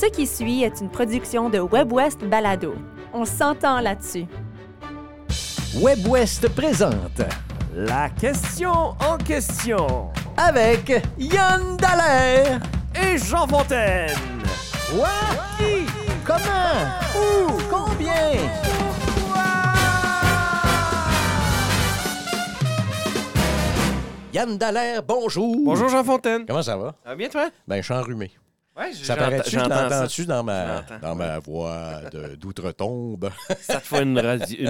Ce qui suit est une production de WebWest Balado. On s'entend là-dessus. WebWest présente La question en question avec Yann Dallaire. et Jean Fontaine. Quoi? Qui? Comment? Où? Combien? Yann Dallaire, bonjour. Bonjour Jean Fontaine. Comment ça va? Ça va bien toi? Ben, je suis enrhumé. Ouais, Ça paraît-tu? L'entends-tu dans ma, dans ma voix d'outre-tombe? Ça te fait une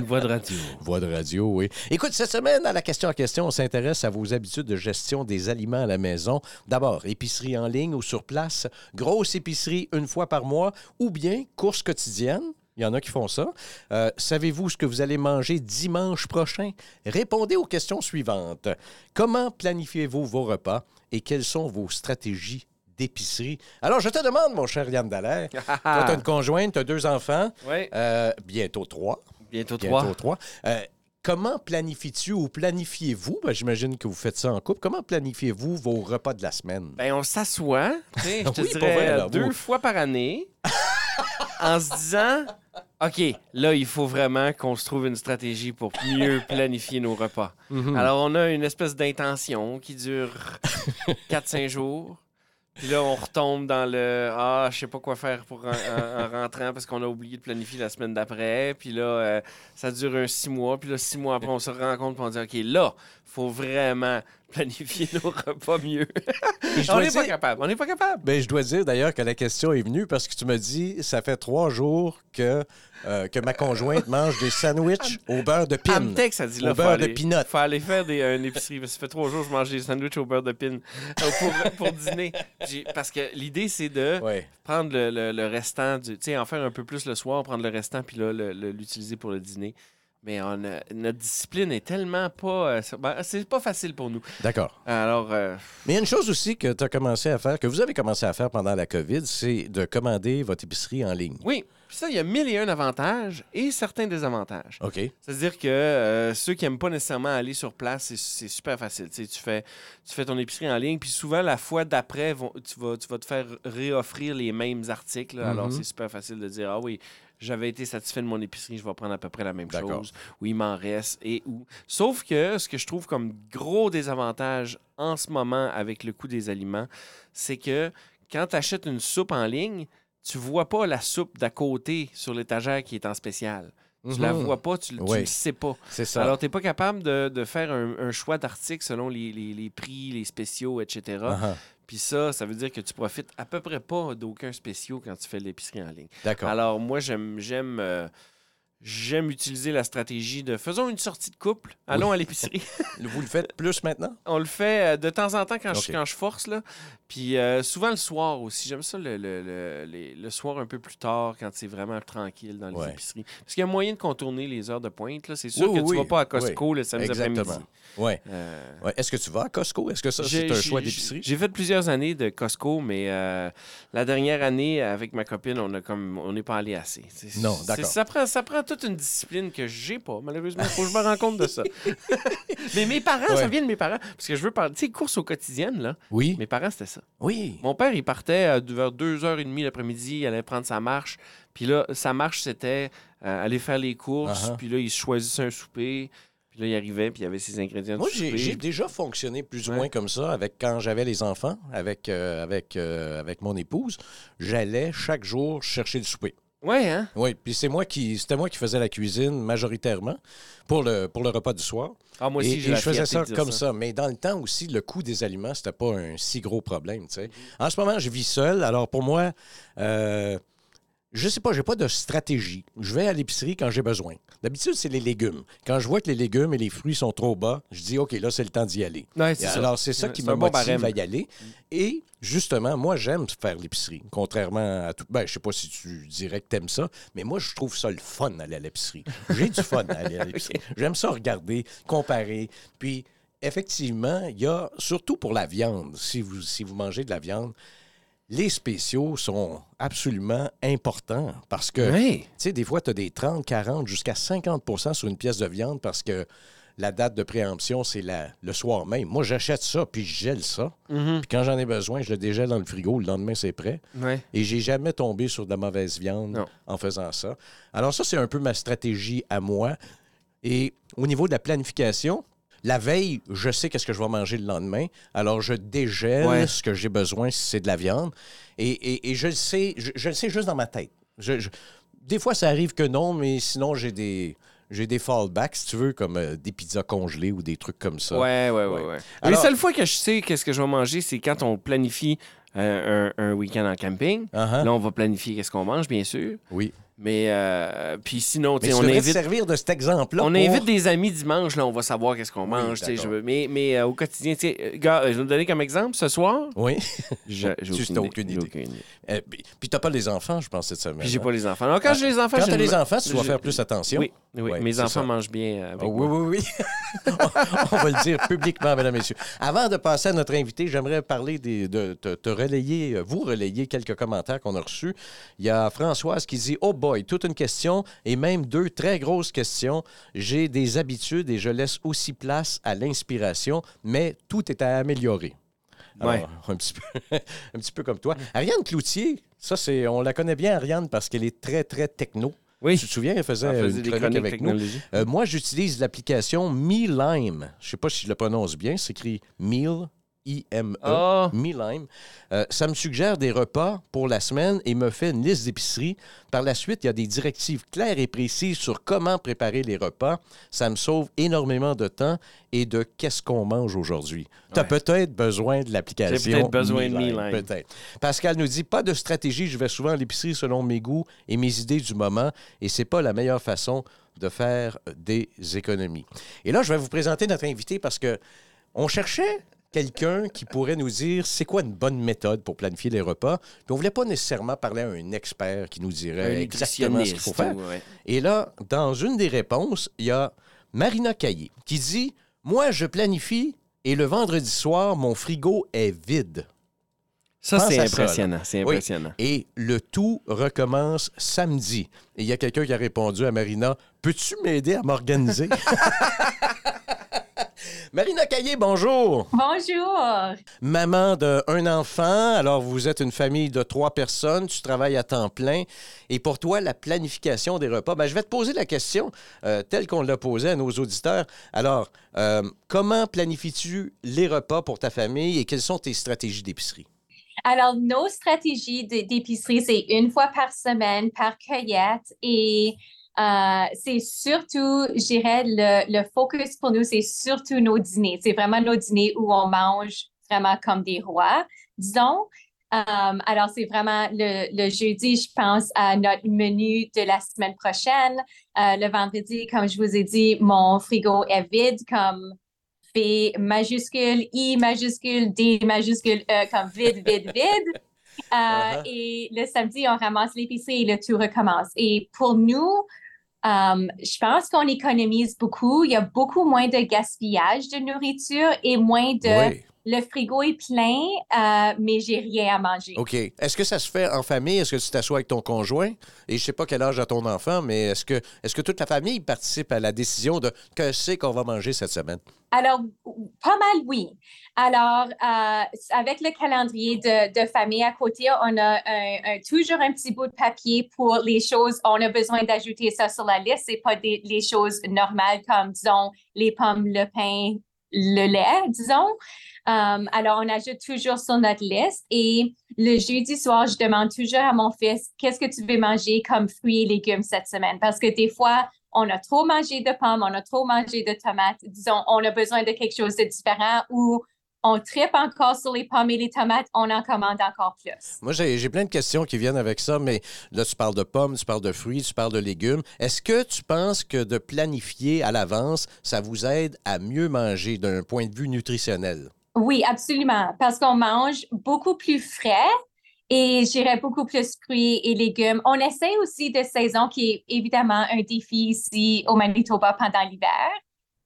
voix de radio. Voix de radio, oui. Écoute, cette semaine, à la question en question, on s'intéresse à vos habitudes de gestion des aliments à la maison. D'abord, épicerie en ligne ou sur place, grosse épicerie une fois par mois, ou bien course quotidienne. Il y en a qui font ça. Euh, Savez-vous ce que vous allez manger dimanche prochain? Répondez aux questions suivantes. Comment planifiez-vous vos repas et quelles sont vos stratégies d'épicerie? Alors, je te demande, mon cher Yann Dallaire, toi, tu as une conjointe, tu as deux enfants, Oui, euh, bientôt trois. bientôt Bientôt trois. trois. Euh, comment planifies-tu ou planifiez-vous, ben, j'imagine que vous faites ça en couple, comment planifiez-vous vos repas de la semaine? Ben, on s'assoit, je te Oui, pas dirais vrai, là, deux vous. fois par année, en se disant, OK, là, il faut vraiment qu'on se trouve une stratégie pour mieux planifier nos repas. Mhm. Alors, on a une espèce d'intention qui dure 4-5 jours. Puis là, on retombe dans le Ah, je sais pas quoi faire pour en, en- en rentrant parce qu'on a oublié de planifier la semaine d'après. Puis là, euh, ça dure un six mois. Puis là, six mois après, on se rend compte et on dit OK, là, faut vraiment planifier nos repas mieux. On n'est pas capable. On n'est pas capable. ben, je dois dire d'ailleurs que la question est venue parce que tu me dis, ça fait trois jours que, euh, que ma conjointe mange des sandwichs au beurre de pin. Ça dit là, Au beurre de peanut. faut aller faire des, euh, une épicerie. Ça fait trois jours que je mange des sandwichs au beurre de pin euh, pour, pour dîner. Parce que l'idée, c'est de Ouais. prendre le, le- le restant, du- tu sais, en faire un peu plus le soir, prendre le restant, puis là, l'utiliser pour le dîner. Mais on a- notre discipline est tellement pas. euh, c'est- ben, c'est pas facile pour nous. D'accord. Alors, euh, Mais il y a une chose aussi que tu as commencé à faire, que vous avez commencé à faire pendant la COVID, c'est de commander votre épicerie en ligne. oui. Puis ça, il y a mille et un avantages et certains désavantages. OK. C'est-à-dire que euh, ceux qui n'aiment pas nécessairement aller sur place, c'est- super facile. Tu, sais, tu fais, tu fais ton épicerie en ligne, puis souvent, la fois d'après, tu vas, tu vas te faire réoffrir les mêmes articles. Alors, Mhm. c'est super facile de dire Ah oui, j'avais été satisfait de mon épicerie, je vais prendre à peu près la même chose, ou il m'en reste, et où. Sauf que ce que je trouve comme gros désavantage en ce moment avec le coût des aliments, c'est que quand tu achètes une soupe en ligne, tu vois pas la soupe d'à côté sur l'étagère qui est en spécial. Tu la Mhm. vois pas, tu, Oui. le sais pas. C'est ça. Alors, tu n'es pas capable de, de faire un, un choix d'articles selon les, les- les prix, les spéciaux, etc. Puis ça, ça veut dire que tu profites à peu près pas d'aucun spéciaux quand tu fais l'épicerie en ligne. D'accord. Alors, moi, j'aime j'aime euh, j'aime utiliser la stratégie de faisons une sortie de couple, allons à l'épicerie. Vous le faites plus maintenant? On le fait euh, de temps en temps quand, je, quand je force. Là. Puis euh, souvent le soir aussi. J'aime ça le, le- le- le soir un peu plus tard quand c'est vraiment tranquille dans les Ouais. épiceries. Parce qu'il y a moyen de contourner les heures de pointe. C'est sûr Oui, que oui, tu vas pas à. Costco le samedi après-midi. Oui. Euh, Ouais. Est-ce que tu vas à Costco? Est-ce que ça, c'est un choix d'épicerie? J'ai fait plusieurs années de Costco, mais euh, la dernière année, avec ma copine, on a comme on n'est pas allé assez. Non, d'accord. Ça prend, ça prend toute une discipline que j'ai pas, malheureusement. Faut que je me rende compte de ça. mais mes parents, ça vient de mes parents. Parce que je veux parler. Tu sais, course au quotidien, là. Oui. Mes parents, c'était ça. Oui. Mon père, il partait euh, vers 2h30 l'après-midi, il allait prendre sa marche. Puis là, sa marche, c'était euh, aller faire les courses. Uh-huh. Puis là, il choisissait un souper. Puis là, il arrivait, puis il y avait ses ingrédients Moi, j'ai déjà fonctionné plus ou Ouais. moins comme ça avec quand j'avais les enfants, avec, euh, avec, euh, avec mon épouse. J'allais chaque jour chercher le souper. Ouais, hein? Oui, puis c'est moi qui c'était moi qui faisais la cuisine majoritairement pour le, pour le repas du soir. Ah, moi aussi, j'ai et je faisais ça comme ça. Mais dans le temps aussi, le coût des aliments, c'était pas un si gros problème. tu sais. En ce moment, je vis seul. Alors pour moi, euh, je sais pas, j'ai pas de stratégie. Je vais à l'épicerie quand j'ai besoin. D'habitude, c'est les légumes. Quand je vois que les légumes et les fruits sont trop bas, je dis OK, là, c'est le temps d'y aller. Ouais, c'est alors, c'est ça qui me bon motive à y aller. Et justement, moi, j'aime faire l'épicerie, contrairement à tout. Ben, je sais pas si tu dirais que t'aimes ça, mais moi, je trouve ça le fun aller à l'épicerie. J'ai du fun à aller à l'épicerie. J'aime ça regarder, comparer. Puis, effectivement, il y a, surtout pour la viande, si vous, si vous mangez de la viande, les spéciaux sont absolument importants parce que, tu sais, des fois, tu as des 30, 40, jusqu'à 50% sur une pièce de viande parce que la date de préemption, c'est le soir même. Moi, j'achète ça, puis je gèle ça. Mhm. Puis quand j'en ai besoin, je le dégèle dans le frigo. Le lendemain, c'est prêt. Ouais. Et j'ai jamais tombé sur de la mauvaise viande Non. en faisant ça. Alors ça, c'est un peu ma stratégie à moi. Et au niveau de la planification, la veille, je sais qu'est-ce que je vais manger le lendemain. Alors je dégèle Ouais. ce que j'ai besoin si c'est de la viande. Et, et- et je le sais, je, je le sais juste dans ma tête. Je- je- des fois, ça arrive que non, mais sinon, j'ai des, j'ai des fallbacks, si tu veux, comme euh, des pizzas congelées ou des trucs comme ça. Ouais, ouais, ouais, Ouais. ouais. Alors- Les seules fois que je sais qu'est-ce que je vais manger, c'est quand on planifie euh, un, un week-end en camping. Uh-huh. Là, on va planifier qu'est-ce qu'on mange, bien sûr. Oui. Mais euh, puis sinon, tu Mais tu on invite, servir de cet exemple-là. on pour- invite des amis dimanche, là, on va savoir qu'est-ce qu'on mange. je veux- mais mais euh, au quotidien, tu sais, euh, gars, euh, je vais te donner comme exemple, ce soir, Oui. je- j'ai Tu- aucune, aucune idée. idée. Euh, puis t'as pas les enfants, je pense, cette semaine. Puis j'ai hein? pas les enfants. Alors, quand Ah, j'ai les enfants, Quand t'as ne les enfants, tu dois faire plus attention. Oui, oui. Ouais, mes enfants ça. mangent bien avec moi. oui, oui, oui. on va le dire publiquement, mesdames et messieurs. Avant de passer à notre invité, j'aimerais parler des, de te, te relayer, euh, vous relayer quelques commentaires qu'on a reçus. Il y a Françoise qui dit Oh boy, toute une question et même deux très grosses questions. J'ai des habitudes et je laisse aussi place à l'inspiration, mais tout est à améliorer. Alors, Ouais. un, petit peu, un petit peu comme toi. Ariane Cloutier, ça, c'est, on la connaît bien, Ariane, parce qu'elle est très, très techno. Oui, Tu te souviens, elle faisait, on faisait une chronique avec nous. Euh, moi, j'utilise l'application MeLime. Je ne sais pas si je le prononce bien. C'est écrit Meal, I-M-E. Ah, MeLime. Euh, ça me suggère des repas pour la semaine et me fait une liste d'épicerie. Par la suite, il y a des directives claires et précises sur comment préparer les repas. Ça me sauve énormément de temps et de qu'est-ce qu'on mange aujourd'hui. Tu as Ouais. peut-être besoin de l'application. J'ai peut-être besoin de MeLime. Peut-être. Pascal nous dit pas de stratégie, je vais souvent à l'épicerie selon mes goûts et mes idées du moment et c'est pas la meilleure façon de faire des économies. Et là, je vais vous présenter notre invité parce que on cherchait quelqu'un qui pourrait nous dire c'est quoi une bonne méthode pour planifier les repas. Puis on voulait pas nécessairement parler à un expert qui nous dirait exactement ce qu'il faut faire. ouais. Et là, dans une des réponses, il y a Marina Caillé qui dit Moi, je planifie et le vendredi soir, mon frigo est vide. Ça, c'est impressionnant. C'est Oui. impressionnant. Et le tout recommence samedi. Et il y a quelqu'un qui a répondu à Marina Peux-tu m'aider à m'organiser Marina Caillé, bonjour. Bonjour. Maman d'un enfant, alors vous êtes une famille de trois personnes, tu travailles à temps plein. Et pour toi, la planification des repas, ben, je vais te poser la question euh, telle qu'on l'a posée à nos auditeurs. Alors, euh, comment planifies-tu les repas pour ta famille et quelles sont tes stratégies d'épicerie? Alors, nos stratégies d'épicerie, c'est une fois par semaine, par cueillette. Et euh, c'est surtout, je dirais, le, le focus pour nous, c'est surtout nos dîners. C'est vraiment nos dîners où on mange vraiment comme des rois, disons. Euh, alors, c'est vraiment le, le jeudi, je pense à notre menu de la semaine prochaine. Euh, le vendredi, comme je vous ai dit, mon frigo est vide, comme V majuscule, I majuscule, D majuscule, E comme vide, vide, vide. Uh-huh. Et le samedi, on ramasse l'épicerie et le tout recommence. Et pour nous, euh, je pense qu'on économise beaucoup. Il y a beaucoup moins de gaspillage de nourriture et moins de. Le frigo est plein, euh, mais j'ai rien à manger. OK. Est-ce que ça se fait en famille? Est-ce que tu t'assois avec ton conjoint? Et je sais pas quel âge a ton enfant, mais est-ce que, est que toute la famille participe à la décision de que c'est qu'on va manger cette semaine? Alors, pas mal, oui. Alors, euh, avec le calendrier de, de famille à côté, on a un- un- toujours un petit bout de papier pour les choses. On a besoin d'ajouter ça sur la liste. C'est pas des, les choses normales comme, disons, les pommes, le pain, le lait, disons. Euh, alors, on ajoute toujours sur notre liste. Et le jeudi soir, je demande toujours à mon fils, qu'est-ce que tu veux manger comme fruits et légumes cette semaine? Parce que des fois, on a trop mangé de pommes, on a trop mangé de tomates. Disons, on a besoin de quelque chose de différent ou on tripe encore sur les pommes et les tomates, on en commande encore plus. Moi, j'ai plein de questions qui viennent avec ça, mais là, tu parles de pommes, tu parles de fruits, tu parles de légumes. Est-ce que tu penses que de planifier à l'avance, ça vous aide à mieux manger d'un point de vue nutritionnel? Oui, absolument, parce qu'on mange beaucoup plus frais et j'irais beaucoup plus fruits et légumes. On essaie aussi de saison, qui est évidemment un défi ici au Manitoba pendant l'hiver.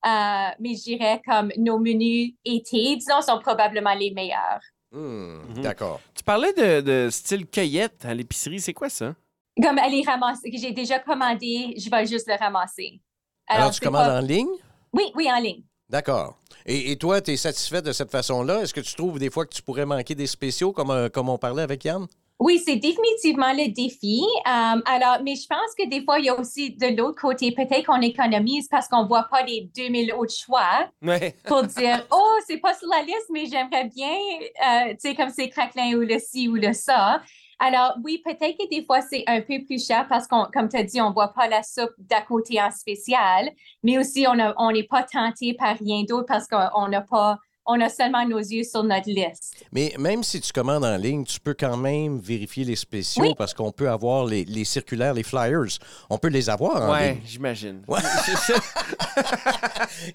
Euh, mais je dirais comme nos menus été, disons, sont probablement les meilleurs. Hmm, Mhm. D'accord. Tu parlais de, de style cueillette à l'épicerie. C'est quoi ça? Comme aller ramasser, que j'ai déjà commandé, je vais juste le ramasser. Alors, tu commandes pas- en ligne? Oui, oui, en ligne. D'accord. Et, et toi, tu es satisfait de cette façon-là? Est-ce que tu trouves des fois que tu pourrais manquer des spéciaux, comme, euh, comme on parlait avec Yann? Oui, c'est définitivement le défi. Euh, alors, mais je pense que des fois, il y a aussi de l'autre côté, peut-être qu'on économise parce qu'on ne voit pas les 2000 autres choix Ouais. pour dire, oh, c'est pas sur la liste, mais j'aimerais bien, euh, tu sais, comme c'est craquelin ou le ci ou le ça. Alors, oui, peut-être que des fois, c'est un peu plus cher parce qu'on, comme tu as dit, on ne voit pas la soupe d'à côté en spécial, mais aussi on n'est pas tenté par rien d'autre parce qu'on n'a pas, on a seulement nos yeux sur notre liste. Mais même si tu commandes en ligne, tu peux quand même vérifier les spéciaux Oui. parce qu'on peut avoir les, les circulaires, les flyers. On peut les avoir en Ouais, ligne. j'imagine. Ouais.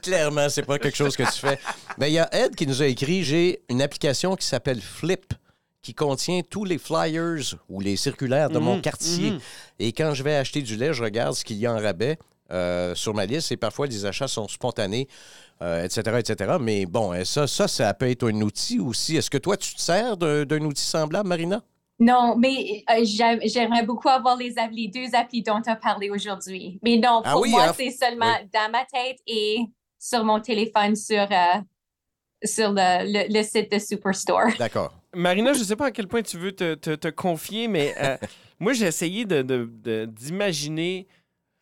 Clairement, c'est pas quelque chose que tu fais. Mais il y a Ed qui nous a écrit j'ai une application qui s'appelle Flip qui contient tous les flyers ou les circulaires de mon Mhm, quartier. mhm. Et quand je vais acheter du lait, je regarde ce qu'il y a en rabais euh, sur ma liste et parfois les achats sont spontanés, euh, etc., etc. Mais bon, euh, ça, ça, ça peut être un outil aussi. Est-ce que toi, tu te sers d'un outil semblable, Marina? Non, mais euh, j'aime- j'aimerais beaucoup avoir les, deux applis dont tu as parlé aujourd'hui. Mais non, Ah pour oui, moi, hein? c'est seulement dans ma tête et sur mon téléphone sur, euh, sur le, le- le site de Superstore. D'accord. Marina, je ne sais pas à quel point tu veux te, te- te confier, mais euh, moi, j'ai essayé de- de- de- d'imaginer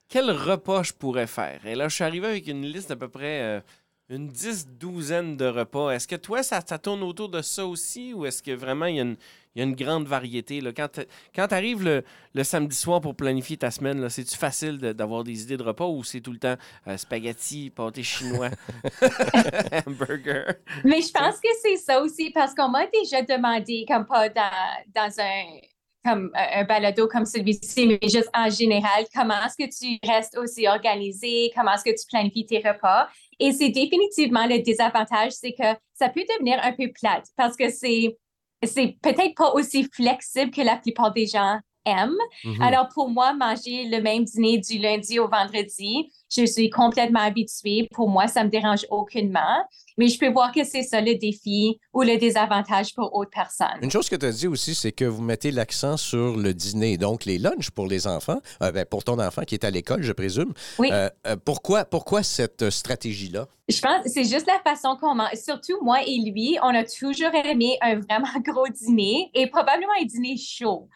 quel repas je pourrais faire. Et là, je suis arrivé avec une liste d'à peu près euh, une dix, douzaine de repas. Est-ce que toi, ça, tourne autour de ça aussi ou est-ce que vraiment il y a une, il y a une grande variété? Là? Quand tu arrives le, le samedi soir pour planifier ta semaine, c'est-tu facile d'avoir des idées de repas ou c'est tout le temps euh, spaghetti, pâté chinois, hamburger? Mais je pense que c'est ça aussi parce qu'on m'a déjà demandé, comme pas dans, dans un, comme un, un balado comme celui-ci, mais juste en général, comment est-ce que tu restes aussi organisé, comment est-ce que tu planifies tes repas? Et c'est définitivement le désavantage, c'est que ça peut devenir un peu plate parce que c'est, c'est peut-être pas aussi flexible que la plupart des gens Mhm. Alors, pour moi, manger le même dîner du lundi au vendredi, je suis complètement habituée. Pour moi, ça me dérange aucunement. Mais je peux voir que c'est ça le défi ou le désavantage pour autres personnes. Une chose que tu as dit aussi, c'est que vous mettez l'accent sur le dîner, donc les lunchs pour les enfants, euh, ben, pour ton enfant qui est à l'école, je présume. Oui. Euh, euh, pourquoi, pourquoi cette stratégie-là? Je pense que c'est juste la façon qu'on mange. Surtout moi et lui, on a toujours aimé un vraiment gros dîner et probablement un dîner chaud.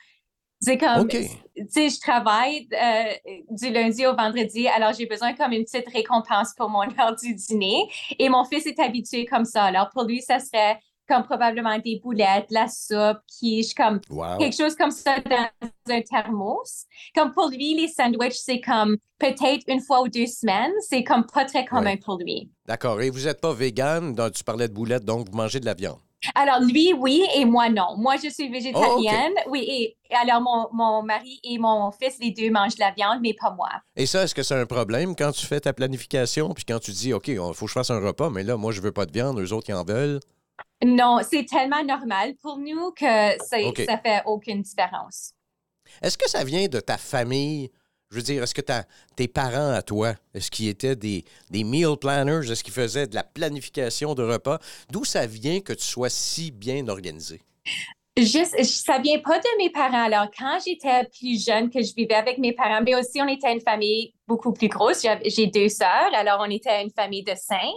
C'est comme, tu sais, je travaille euh, du lundi au vendredi, alors j'ai besoin comme une petite récompense pour mon heure du dîner. Et mon fils est habitué comme ça. Alors pour lui, ça serait comme probablement des boulettes, la soupe, quiche, comme Wow. quelque chose comme ça dans un thermos. Comme pour lui, les sandwichs, c'est comme peut-être une fois ou deux semaines. C'est comme pas très commun Ouais. pour lui. D'accord. Et vous n'êtes pas vegan, donc tu parlais de boulettes, donc vous mangez de la viande? Alors, lui, oui, et moi, non. Moi, je suis végétarienne. Oui, et et alors mon, mon mari et mon fils, les deux mangent de la viande, mais pas moi. Et ça, est-ce que c'est un problème quand tu fais ta planification, puis quand tu dis, OK, il faut que je fasse un repas, mais là, moi, je veux pas de viande, eux autres, ils en veulent? Non, c'est tellement normal pour nous que ça, OK. ça fait aucune différence. Est-ce que ça vient de ta famille? Je veux dire, est-ce que tes parents à toi, est-ce qu'ils étaient des, des meal planners? Est-ce qu'ils faisaient de la planification de repas? D'où ça vient que tu sois si bien organisé? Juste, ça vient pas de mes parents. Alors, quand j'étais plus jeune, que je vivais avec mes parents, mais aussi on était une famille beaucoup plus grosse. J'ai deux sœurs, alors on était une famille de cinq.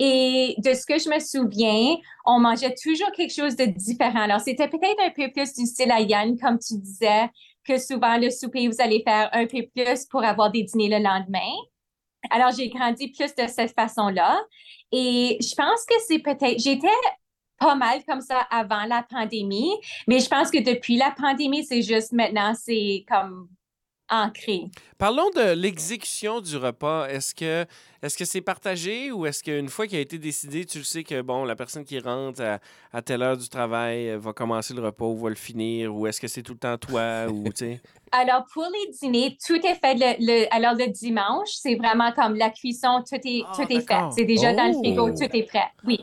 Et de ce que je me souviens, on mangeait toujours quelque chose de différent. Alors, c'était peut-être un peu plus du style à Yann, comme tu disais, que souvent le souper, vous allez faire un peu plus pour avoir des dîners le lendemain. Alors, j'ai grandi plus de cette façon-là. Et je pense que c'est peut-être, j'étais pas mal comme ça avant la pandémie, mais je pense que depuis la pandémie, c'est juste maintenant, c'est comme ancré. Parlons de l'exécution du repas. Est-ce que est-ce que c'est partagé ou est-ce qu'une fois qu'il a été décidé, tu le sais que bon, la personne qui rentre à, à telle heure du travail euh, va commencer le repas ou va le finir ou est-ce que c'est tout le temps toi ou tu sais? Alors, pour les dîners, tout est fait le, le- alors le dimanche, c'est vraiment comme la cuisson, tout est, Ah, tout est fait. C'est déjà dans le frigo, Oh. tout est prêt. Oui.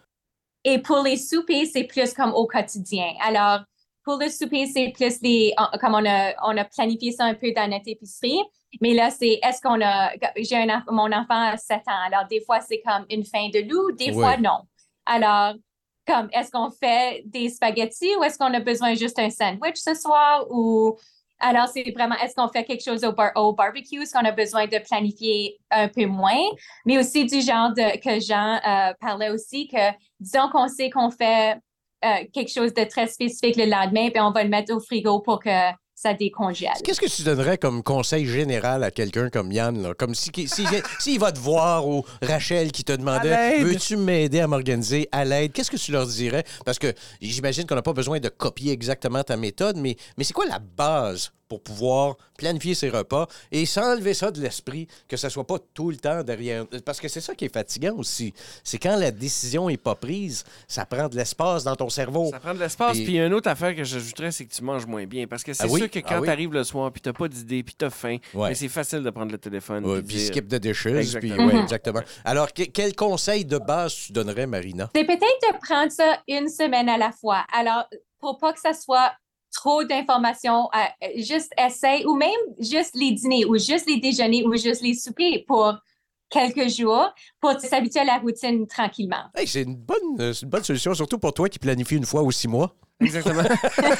Et pour les soupers, c'est plus comme au quotidien. Alors, pour le souper, c'est plus en- comme on a, on a planifié ça un peu dans notre épicerie. Mais là, c'est est-ce qu'on a, j'ai un, mon enfant a 7 ans. Alors, des fois, c'est comme une fin de loup, des fois, non. Alors, comme, est-ce qu'on fait des spaghettis ou est-ce qu'on a besoin juste d'un sandwich ce soir ou Alors, c'est vraiment, est-ce qu'on fait quelque chose au, bar- au barbecue? Est-ce qu'on a besoin de planifier un peu moins? Mais aussi du genre de, que Jean euh, parlait aussi, que disons qu'on sait qu'on fait euh, quelque chose de très spécifique le lendemain, puis on va le mettre au frigo pour que ça décongèle. Qu'est-ce que tu donnerais comme conseil général à quelqu'un comme Yann? Là? Comme si, si, s'il va te voir ou Rachel qui te demandait. Veux-tu m'aider à m'organiser à l'aide? Qu'est-ce que tu leur dirais? Parce que j'imagine qu'on n'a pas besoin de copier exactement ta méthode, mais, mais c'est quoi la base pour pouvoir planifier ses repas et s'enlever ça de l'esprit, que ça soit pas tout le temps derrière. Parce que c'est ça qui est fatigant aussi. C'est quand la décision est pas prise, ça prend de l'espace dans ton cerveau. Ça prend de l'espace. Puis- Puis, une autre affaire que j'ajouterais, c'est que tu manges moins bien. Parce que c'est Ah oui? sûr que Ah quand oui? tu arrives le soir, puis t'as pas d'idée, puis t'as faim, Ouais. mais c'est facile de prendre le téléphone. Ouais, puis puis dire- skip de dishes. Puis, Exactement. ouais, Mhm. exactement. Alors, que- quel conseil de base tu donnerais, Marina? C'est peut-être de prendre ça une semaine à la fois. Alors, pour pas que ça soit trop d'informations, euh, juste essaye, ou même juste les dîners, ou juste les déjeuners, ou juste les soupers pour quelques jours, pour s'habituer à la routine tranquillement. C'est une bonne, euh, une bonne solution, surtout pour toi qui planifie une fois ou six mois. Exactement.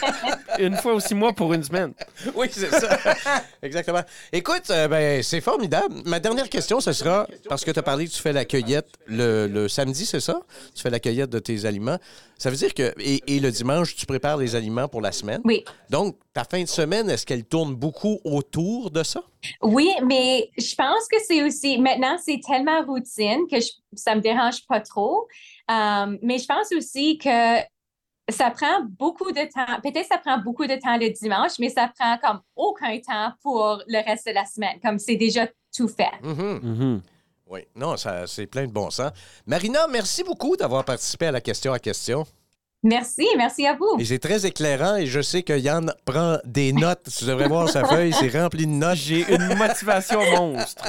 une fois ou six mois pour une semaine. Oui, c'est ça. Exactement. Écoute, euh, ben, c'est formidable. Ma dernière question, ce sera, parce que tu as parlé que tu fais la cueillette le, le samedi, c'est ça? Tu fais la cueillette de tes aliments. Ça veut dire que, et, et le dimanche, tu prépares les aliments pour la semaine. Oui. Donc, ta fin de semaine, est-ce qu'elle tourne beaucoup autour de ça? Oui, mais je pense que c'est aussi, maintenant, c'est tellement routine que je- ça me dérange pas trop. Euh, mais je pense aussi que ça prend beaucoup de temps. Peut-être ça prend beaucoup de temps le dimanche, mais ça prend comme aucun temps pour le reste de la semaine, comme c'est déjà tout fait. Mhm. Oui. Non, ça, c'est plein de bon sens. Marina, merci beaucoup d'avoir participé à la question à question. Merci, merci à vous. Et c'est très éclairant et je sais que Yann prend des notes. Tu devrais voir sa feuille, c'est rempli de notes. J'ai une motivation monstre.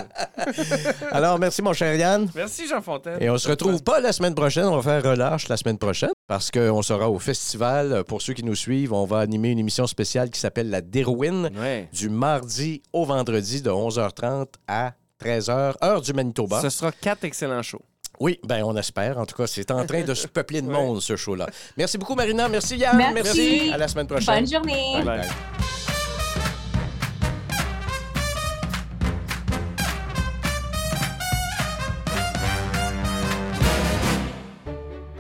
Alors, merci mon cher Yann. Merci, Jean Fontaine. Et on se retrouve pas la semaine prochaine, on va faire relâche la semaine prochaine parce qu'on sera au festival. Pour ceux qui nous suivent, on va animer une émission spéciale qui s'appelle La Dérouine Ouais. du mardi au vendredi de 11h30 à 13h, heure du Manitoba. Ce sera quatre excellents shows. Oui, ben on espère. En tout cas, c'est en train de se peupler de monde, ce show-là. Merci beaucoup, Marina. Merci, Yann. Merci. À la semaine prochaine. Bonne journée. Bye Bye. bye.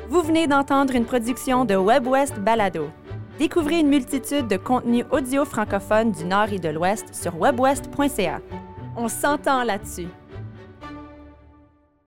Vous venez d'entendre une production de WebWest Balado. Découvrez une multitude de contenus audio francophones du Nord et de l'Ouest sur webwest.ca. On s'entend là-dessus.